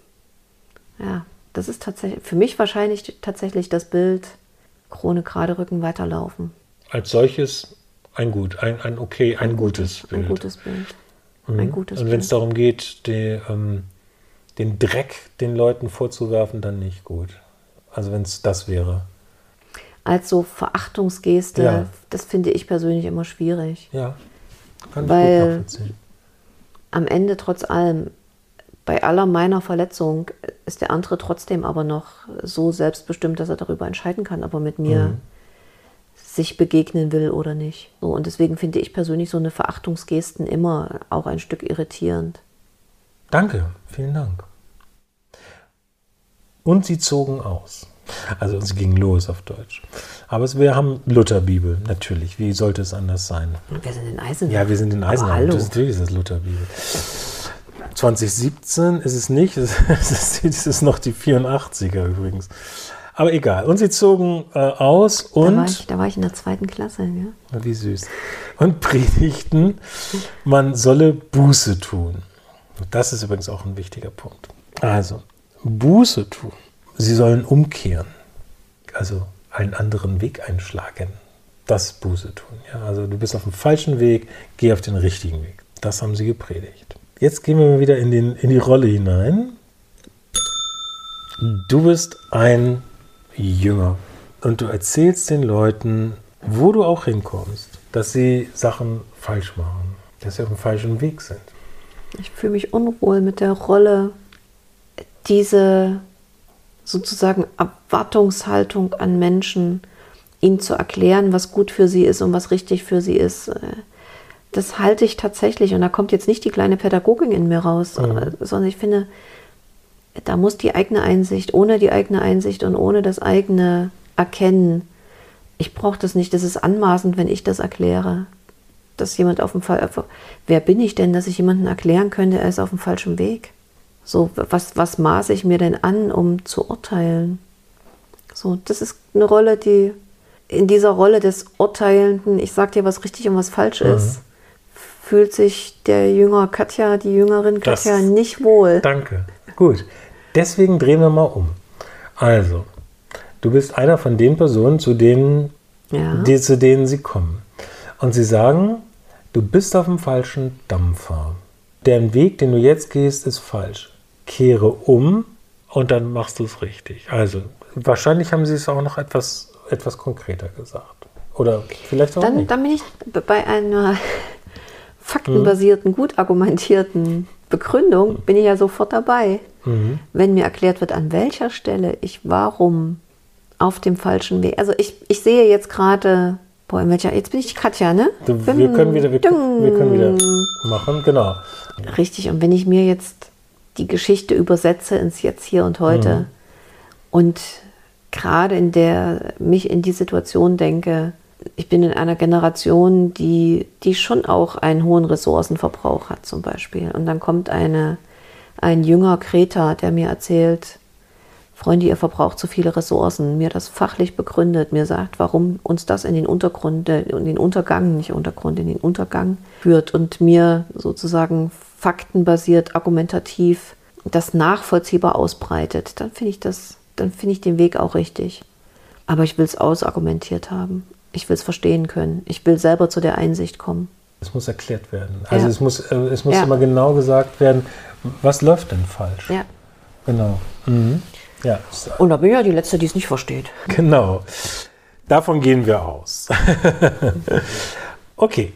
[SPEAKER 3] Ja, das ist tatsächlich für mich wahrscheinlich tatsächlich das Bild Krone gerade Rücken weiterlaufen.
[SPEAKER 2] Als solches ein gut, ein, ein okay, ein, gutes Bild.
[SPEAKER 3] Ein gutes Bild.
[SPEAKER 2] Mhm.
[SPEAKER 3] Ein gutes
[SPEAKER 2] Und wenn es darum geht, die, ähm, den Dreck den Leuten vorzuwerfen, dann nicht gut. Also wenn es das wäre.
[SPEAKER 3] Als so Verachtungsgeste,
[SPEAKER 2] Ja.
[SPEAKER 3] das finde ich persönlich immer schwierig.
[SPEAKER 2] Ja, kann ich
[SPEAKER 3] Weil-
[SPEAKER 2] gut nachvollziehen.
[SPEAKER 3] am Ende trotz allem, bei aller meiner Verletzung, ist der andere trotzdem aber noch so selbstbestimmt, dass er darüber entscheiden kann, ob er mit mir
[SPEAKER 2] Mhm.
[SPEAKER 3] sich begegnen will oder nicht. So, und deswegen finde ich persönlich so eine Verachtungsgesten immer auch ein Stück irritierend.
[SPEAKER 2] Danke, vielen Dank. Und sie zogen aus. Also sie gingen los auf Deutsch. Aber es, wir haben Lutherbibel, natürlich. Wie sollte es anders sein?
[SPEAKER 3] Wir sind in Eisenach.
[SPEAKER 2] Ja, wir sind in Eisenach.
[SPEAKER 3] hallo.
[SPEAKER 2] Das, natürlich ist das Lutherbibel. 2017 ist es nicht. [laughs] Es ist, es ist noch die 84er übrigens. Aber egal. Und sie zogen äh, aus
[SPEAKER 3] Da war,
[SPEAKER 2] und
[SPEAKER 3] ich, da war ich in der zweiten Klasse. Ja?
[SPEAKER 2] wie süß. Und predigten, man solle Buße tun. Das ist übrigens auch ein wichtiger Punkt. Also, Buße tun. Sie sollen umkehren. Also einen anderen Weg einschlagen. Das Buße tun. Ja, also du bist auf dem falschen Weg, geh auf den richtigen Weg. Das haben sie gepredigt. Jetzt gehen wir mal wieder in, den, in die Rolle hinein. Du bist ein Jünger und du erzählst den Leuten, wo du auch hinkommst, dass sie Sachen falsch machen, dass sie auf dem falschen Weg sind.
[SPEAKER 3] Ich fühle mich unwohl mit der Rolle, diese sozusagen Erwartungshaltung an Menschen, ihnen zu erklären, was gut für sie ist und was richtig für sie ist. Äh, Das halte ich tatsächlich, und da kommt jetzt nicht die kleine Pädagogin in mir raus, äh, sondern ich finde, da muss die eigene Einsicht, ohne die eigene Einsicht und ohne das eigene Erkennen, ich brauche das nicht, das ist anmaßend, wenn ich das erkläre. Dass jemand auf dem Fall, wer bin ich denn, dass ich jemandem erklären könnte, er ist auf dem falschen Weg? So, was, was maße ich mir denn an, um zu urteilen? So, das ist eine Rolle, die in dieser Rolle des Urteilenden, ich sag dir, was richtig und was falsch ist, fühlt sich der Jünger Katja, die Jüngerin
[SPEAKER 2] Das-
[SPEAKER 3] Katja nicht wohl.
[SPEAKER 2] Danke. Gut. Deswegen drehen wir mal um. Also, du bist einer von den Personen, zu denen,
[SPEAKER 3] Ja.
[SPEAKER 2] die, zu denen sie kommen. Und sie sagen, du bist auf dem falschen Dampfer. Der Weg, den du jetzt gehst, ist falsch. Kehre um und dann machst du es richtig. Also, wahrscheinlich haben sie es auch noch etwas, etwas konkreter gesagt. Oder vielleicht auch
[SPEAKER 3] Dann,
[SPEAKER 2] nicht.
[SPEAKER 3] dann bin ich bei einer [laughs] faktenbasierten, gut argumentierten Begründung, bin ich ja sofort dabei.
[SPEAKER 2] Mhm.
[SPEAKER 3] Wenn mir erklärt wird, an welcher Stelle ich warum auf dem falschen Weg. Also ich, ich sehe jetzt gerade, boah, in welcher, jetzt bin ich Katja, ne?
[SPEAKER 2] Wir, können wieder, wir, wir können wieder machen, genau.
[SPEAKER 3] Richtig, und wenn ich mir jetzt die Geschichte übersetze ins Jetzt, Hier und Heute. Und gerade in der mich in die Situation denke, ich bin in einer Generation, die, die schon auch einen hohen Ressourcenverbrauch hat zum Beispiel. Und dann kommt eine, ein jünger Kreta, der mir erzählt, Freunde, ihr verbraucht zu viele Ressourcen, mir das fachlich begründet, mir sagt, warum uns das in den Untergrund, in den Untergang, nicht Untergrund, in den Untergang führt. Und mir sozusagen faktenbasiert, argumentativ das nachvollziehbar ausbreitet, dann finde ich das, dann finde ich den Weg auch richtig. Aber ich will es ausargumentiert haben. Ich will es verstehen können. Ich will selber zu der Einsicht kommen.
[SPEAKER 2] Es muss erklärt werden. Also
[SPEAKER 3] Ja.
[SPEAKER 2] es muss, äh, es muss
[SPEAKER 3] Ja.
[SPEAKER 2] immer genau gesagt werden, was läuft denn falsch.
[SPEAKER 3] Ja.
[SPEAKER 2] Genau. Mhm. Ja,
[SPEAKER 3] Und da bin ich ja die Letzte, die es nicht versteht.
[SPEAKER 2] genau. Davon gehen wir aus. [laughs] okay.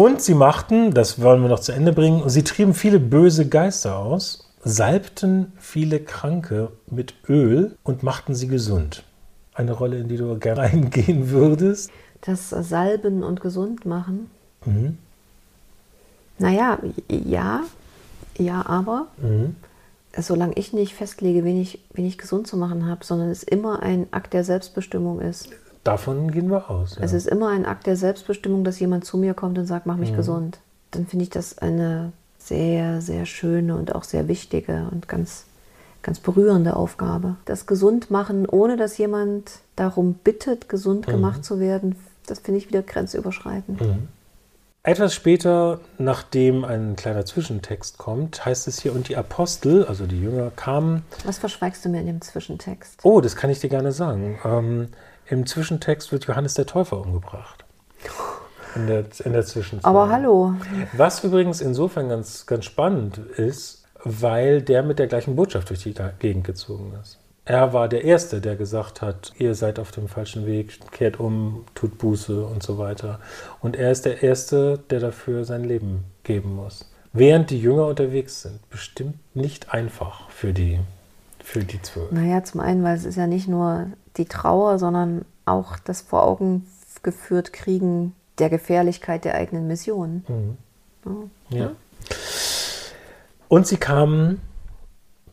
[SPEAKER 2] Und sie machten, das wollen wir noch zu Ende bringen, sie trieben viele böse Geister aus, salbten viele Kranke mit Öl und machten sie gesund. Eine Rolle, in die du gerne [laughs] eingehen würdest.
[SPEAKER 3] Das Salben und gesund machen.
[SPEAKER 2] Mhm.
[SPEAKER 3] Naja, ja, ja, aber
[SPEAKER 2] Mhm.
[SPEAKER 3] solange ich nicht festlege, wen ich, wen ich gesund zu machen habe, sondern es immer ein Akt der Selbstbestimmung ist.
[SPEAKER 2] Davon gehen wir aus. Ja.
[SPEAKER 3] Es ist immer ein Akt der Selbstbestimmung, dass jemand zu mir kommt und sagt, mach mich gesund. Dann finde ich das eine sehr, sehr schöne und auch sehr wichtige und ganz, ganz berührende Aufgabe. Das Gesundmachen, ohne dass jemand darum bittet, gesund gemacht zu werden, das finde ich wieder grenzüberschreitend.
[SPEAKER 2] Etwas später, nachdem ein kleiner Zwischentext kommt, heißt es hier, und die Apostel, also die Jünger, kamen.
[SPEAKER 3] Was verschweigst du mir in dem Zwischentext?
[SPEAKER 2] Oh, das kann ich dir gerne sagen. Ähm, Im Zwischentext wird Johannes der Täufer umgebracht. In der, in der Zwischenzeit.
[SPEAKER 3] Aber hallo,
[SPEAKER 2] Was übrigens insofern ganz, ganz spannend ist, weil der mit der gleichen Botschaft durch die Gegend gezogen ist. Er war der Erste, der gesagt hat, ihr seid auf dem falschen Weg, kehrt um, tut Buße und so weiter. Und er ist der Erste, der dafür sein Leben geben muss. Während die Jünger unterwegs sind, bestimmt nicht einfach für die, für die zwölf?
[SPEAKER 3] Naja, zum einen, weil es ist ja nicht nur die Trauer, sondern auch das vor Augen geführt kriegen der Gefährlichkeit der eigenen Mission.
[SPEAKER 2] Ja. Und sie kamen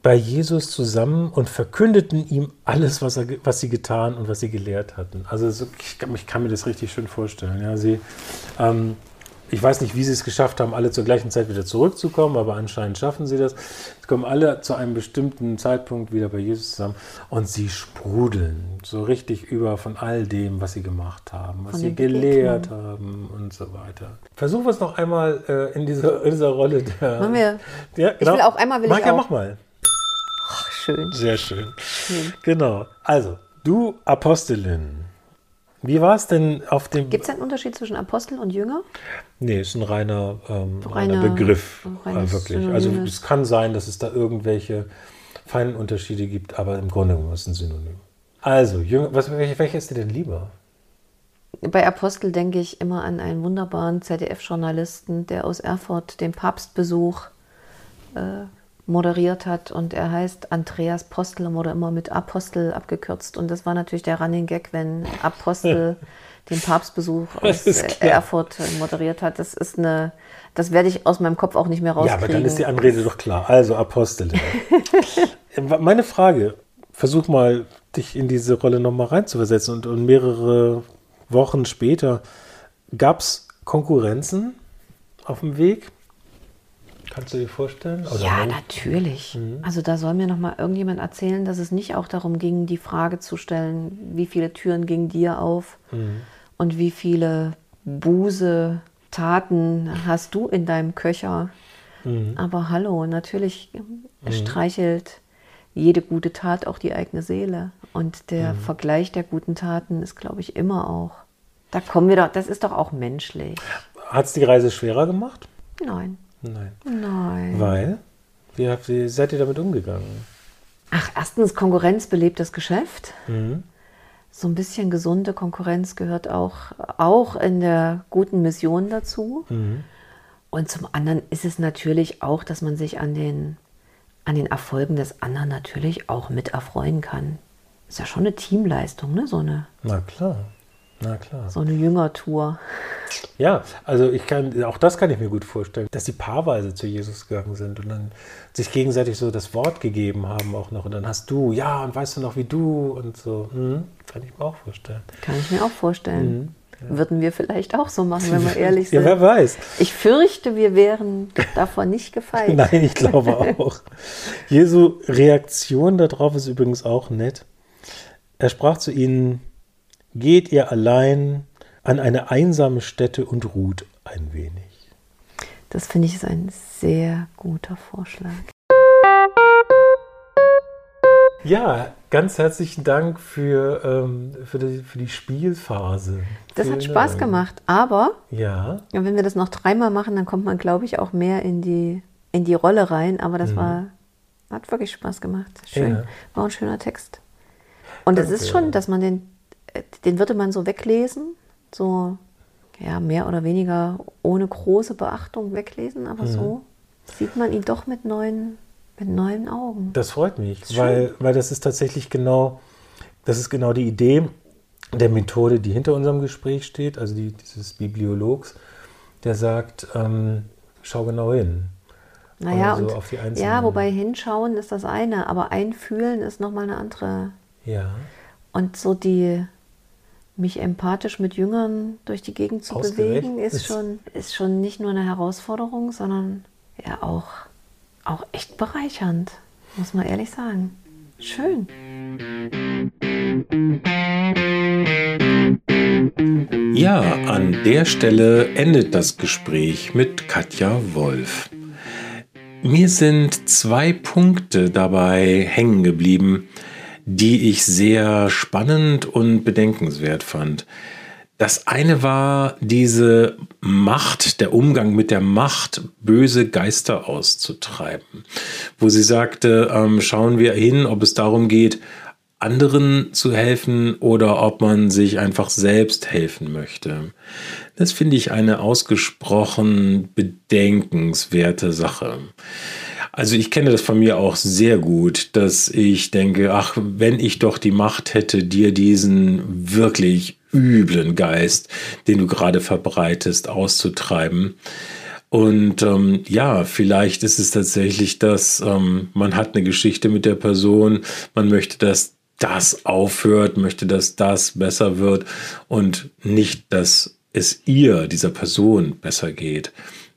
[SPEAKER 2] bei Jesus zusammen und verkündeten ihm alles, was, er, was sie getan und was sie gelehrt hatten. Also so, ich, kann, ich kann mir das richtig schön vorstellen. Ja, sie, ähm, ich weiß nicht, wie sie es geschafft haben, alle zur gleichen Zeit wieder zurückzukommen, aber anscheinend schaffen sie das. Sie kommen alle zu einem bestimmten Zeitpunkt wieder bei Jesus zusammen und sie sprudeln so richtig über von all dem, was sie gemacht haben, was
[SPEAKER 3] Von
[SPEAKER 2] sie gelehrt haben und so weiter. Versuchen wir es noch einmal äh, in, dieser, in dieser Rolle der.
[SPEAKER 3] Machen wir.
[SPEAKER 2] Ja, genau.
[SPEAKER 3] will auch einmal, will
[SPEAKER 2] mach,
[SPEAKER 3] ich
[SPEAKER 2] ja,
[SPEAKER 3] auch.
[SPEAKER 2] mach mal.
[SPEAKER 3] Ach, schön.
[SPEAKER 2] Sehr schön. Genau. Also, du Apostelin. Wie war es denn auf dem.
[SPEAKER 3] Gibt es einen Unterschied zwischen Apostel und Jünger?
[SPEAKER 2] Nee, ist ein reiner, ähm, reiner,
[SPEAKER 3] Reiner-
[SPEAKER 2] Begriff. Äh, wirklich. Also, es kann sein, dass es da irgendwelche feinen Unterschiede gibt, aber im Grunde genommen ist es ein Synonym. Also, Jünger, was, welche, welche ist dir denn lieber?
[SPEAKER 3] Bei Apostel denke ich immer an einen wunderbaren ZDF-Journalisten, der aus Erfurt den Papstbesuch äh, moderiert hat. Und er heißt Andreas Postel und wurde immer mit Apostel abgekürzt. Und das war natürlich der Running Gag, wenn Apostel [laughs] den Papstbesuch aus. Erfurt äh, moderiert hat. Das ist eine, das werde ich aus meinem Kopf auch nicht mehr
[SPEAKER 2] Ja,
[SPEAKER 3] rauskriegen.
[SPEAKER 2] aber dann ist die Anrede doch klar. Also, Apostelin. [laughs] Meine Frage, versuch mal, dich in diese Rolle nochmal reinzuversetzen und, und mehrere Wochen später, gab es Konkurrenzen auf dem Weg? Kannst du dir vorstellen? Oder
[SPEAKER 3] Ja,
[SPEAKER 2] nicht?
[SPEAKER 3] natürlich.
[SPEAKER 2] Mhm.
[SPEAKER 3] Also da soll mir noch mal irgendjemand erzählen, dass es nicht auch darum ging, die Frage zu stellen, wie viele Türen gingen dir auf
[SPEAKER 2] Mhm.
[SPEAKER 3] und wie viele Buße-Taten hast du in deinem Köcher.
[SPEAKER 2] Mhm.
[SPEAKER 3] Aber hallo, natürlich streichelt jede gute Tat auch die eigene Seele. Und der
[SPEAKER 2] Mhm.
[SPEAKER 3] Vergleich der guten Taten ist, glaube ich, immer auch. Da kommen wir doch, das ist doch auch menschlich.
[SPEAKER 2] Hat es die Reise schwerer gemacht?
[SPEAKER 3] Nein,
[SPEAKER 2] Nein.
[SPEAKER 3] nein.
[SPEAKER 2] Weil? Wie, habt ihr, seid ihr damit umgegangen?
[SPEAKER 3] Ach, erstens, Konkurrenz belebt das Geschäft.
[SPEAKER 2] Mhm.
[SPEAKER 3] So ein bisschen gesunde Konkurrenz gehört auch, auch in der guten Mission dazu.
[SPEAKER 2] Mhm.
[SPEAKER 3] Und zum anderen ist es natürlich auch, dass man sich an den, an den Erfolgen des anderen natürlich auch mit erfreuen kann. Ist ja schon eine Teamleistung, ne? so, eine,
[SPEAKER 2] Na klar. Na klar.
[SPEAKER 3] so eine Jüngertour.
[SPEAKER 2] Ja, also ich kann, auch das kann ich mir gut vorstellen, dass die paarweise zu Jesus gegangen sind und dann sich gegenseitig so das Wort gegeben haben auch noch. Und dann hast du, ja, und weißt du noch wie du und so. Hm, kann ich mir auch vorstellen.
[SPEAKER 3] Kann ich mir auch vorstellen. Würden wir vielleicht auch so machen, wenn wir [laughs] ehrlich
[SPEAKER 2] Mhm. Ja,
[SPEAKER 3] sind.
[SPEAKER 2] wer weiß.
[SPEAKER 3] ich fürchte, wir wären davon nicht gefeit. [laughs]
[SPEAKER 2] Nein, ich glaube auch. Jesu Reaktion darauf ist übrigens auch nett. Er sprach zu ihnen, geht ihr allein an eine einsame Stätte und ruht ein wenig.
[SPEAKER 3] Das finde ich ist ein sehr guter Vorschlag.
[SPEAKER 2] Ja, ganz herzlichen Dank für, ähm, für, die, für die Spielphase.
[SPEAKER 3] Das
[SPEAKER 2] Vielen
[SPEAKER 3] hat Spaß
[SPEAKER 2] Dank.
[SPEAKER 3] gemacht, aber
[SPEAKER 2] Ja,
[SPEAKER 3] wenn wir das noch dreimal machen, dann kommt man, glaube ich, auch mehr in die, in die Rolle rein. Aber das war, hat wirklich Spaß gemacht. Schön.
[SPEAKER 2] Mhm. Ja.
[SPEAKER 3] War ein schöner Text. Und es ist schon, dass man den, den würde man so weglesen, so ja, mehr oder weniger ohne große Beachtung weglesen, aber
[SPEAKER 2] Mhm.
[SPEAKER 3] so sieht man ihn doch mit neuen, mit neuen Augen.
[SPEAKER 2] das freut mich,
[SPEAKER 3] Schön.
[SPEAKER 2] weil, weil das ist tatsächlich genau, das ist genau die Idee der Methode, die hinter unserem Gespräch steht, also die, dieses Bibliologs, der sagt, ähm, schau genau hin.
[SPEAKER 3] Naja,
[SPEAKER 2] so
[SPEAKER 3] und ja, wobei hinschauen ist das eine, aber einfühlen ist nochmal eine andere.
[SPEAKER 2] Ja,
[SPEAKER 3] Und so die mich empathisch mit Jüngern durch die Gegend zu bewegen, ist
[SPEAKER 2] ist-
[SPEAKER 3] schon, ist schon nicht nur eine Herausforderung, sondern ja auch, auch echt bereichernd, muss man ehrlich sagen. Schön.
[SPEAKER 4] Ja, an der Stelle endet das Gespräch mit Katja Wolf. Mir sind zwei Punkte dabei hängen geblieben, die ich sehr spannend und bedenkenswert fand. Das eine war diese Macht, der Umgang mit der Macht, böse Geister auszutreiben. Wo sie sagte, ähm, schauen wir hin, ob es darum geht, anderen zu helfen oder ob man sich einfach selbst helfen möchte. Das finde ich eine ausgesprochen bedenkenswerte Sache.
[SPEAKER 2] Also ich kenne das von mir auch sehr gut, dass ich denke, ach, wenn ich doch die Macht hätte, dir diesen wirklich üblen Geist, den du gerade verbreitest, auszutreiben. Und ähm, ja, vielleicht ist es tatsächlich, dass ähm, man hat eine Geschichte mit der Person, man möchte, dass das aufhört, möchte, dass das besser wird und nicht, dass es ihr, dieser Person, besser geht.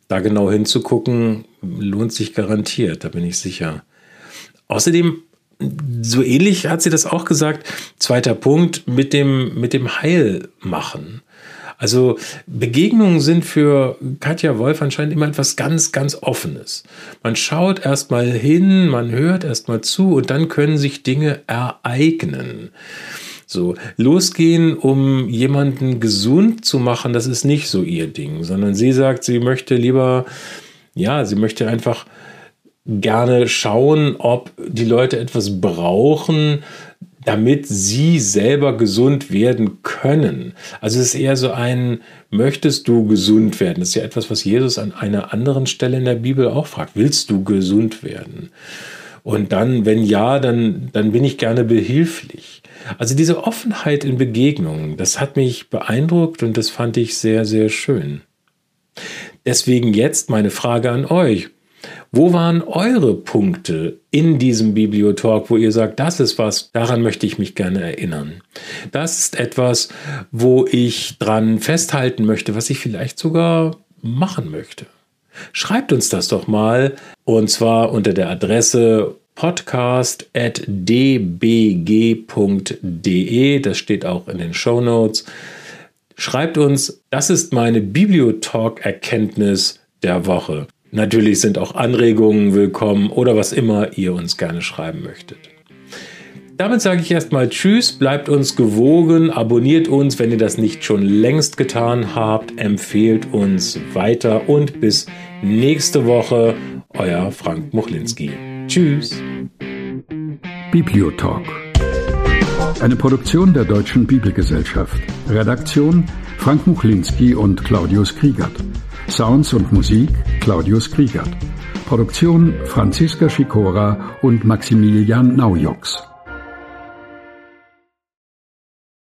[SPEAKER 2] Da genau hinzugucken, lohnt sich garantiert, da bin ich sicher. Außerdem, so ähnlich hat sie das auch gesagt, zweiter Punkt mit dem, mit dem Heilmachen. Also Begegnungen sind für Katja Wolf anscheinend immer etwas ganz, ganz Offenes. Man schaut erstmal hin, man hört erstmal zu und dann können sich Dinge ereignen. So, losgehen, um jemanden gesund zu machen, das ist nicht so ihr Ding, sondern sie sagt, sie möchte lieber, ja, sie möchte einfach gerne schauen, ob die Leute etwas brauchen, damit sie selber gesund werden können. Also es ist eher so ein, möchtest du gesund werden? Das ist ja etwas, was Jesus an einer anderen Stelle in der Bibel auch fragt. Willst du gesund werden? Und dann, wenn ja, dann, dann bin ich gerne behilflich. Also diese Offenheit in Begegnungen, das hat mich beeindruckt und das fand ich sehr, sehr schön. Deswegen jetzt meine Frage an euch. Wo waren eure Punkte in diesem Bibliotalk, wo ihr sagt, das ist was, daran möchte ich mich gerne erinnern? Das ist etwas, wo ich dran festhalten möchte, was ich vielleicht sogar machen möchte. Schreibt uns das doch mal und zwar unter der Adresse podcast.dbg.de. Das steht auch in den Show Notes. Schreibt uns, das ist meine Bibliotalk-Erkenntnis der Woche. Natürlich sind auch Anregungen willkommen oder was immer ihr uns gerne schreiben möchtet. Damit sage ich erstmal Tschüss, bleibt uns gewogen, abonniert uns, wenn ihr das nicht schon längst getan habt, empfehlt uns weiter und bis nächste Woche, euer Frank Muchlinski. Tschüss.
[SPEAKER 1] Bibliotalk. Eine Produktion der Deutschen Bibelgesellschaft. Redaktion Frank Muchlinski und Claudius Kriegert. Sounds und Musik Claudius Kriegert. Produktion Franziska Schikora und Maximilian Naujoks.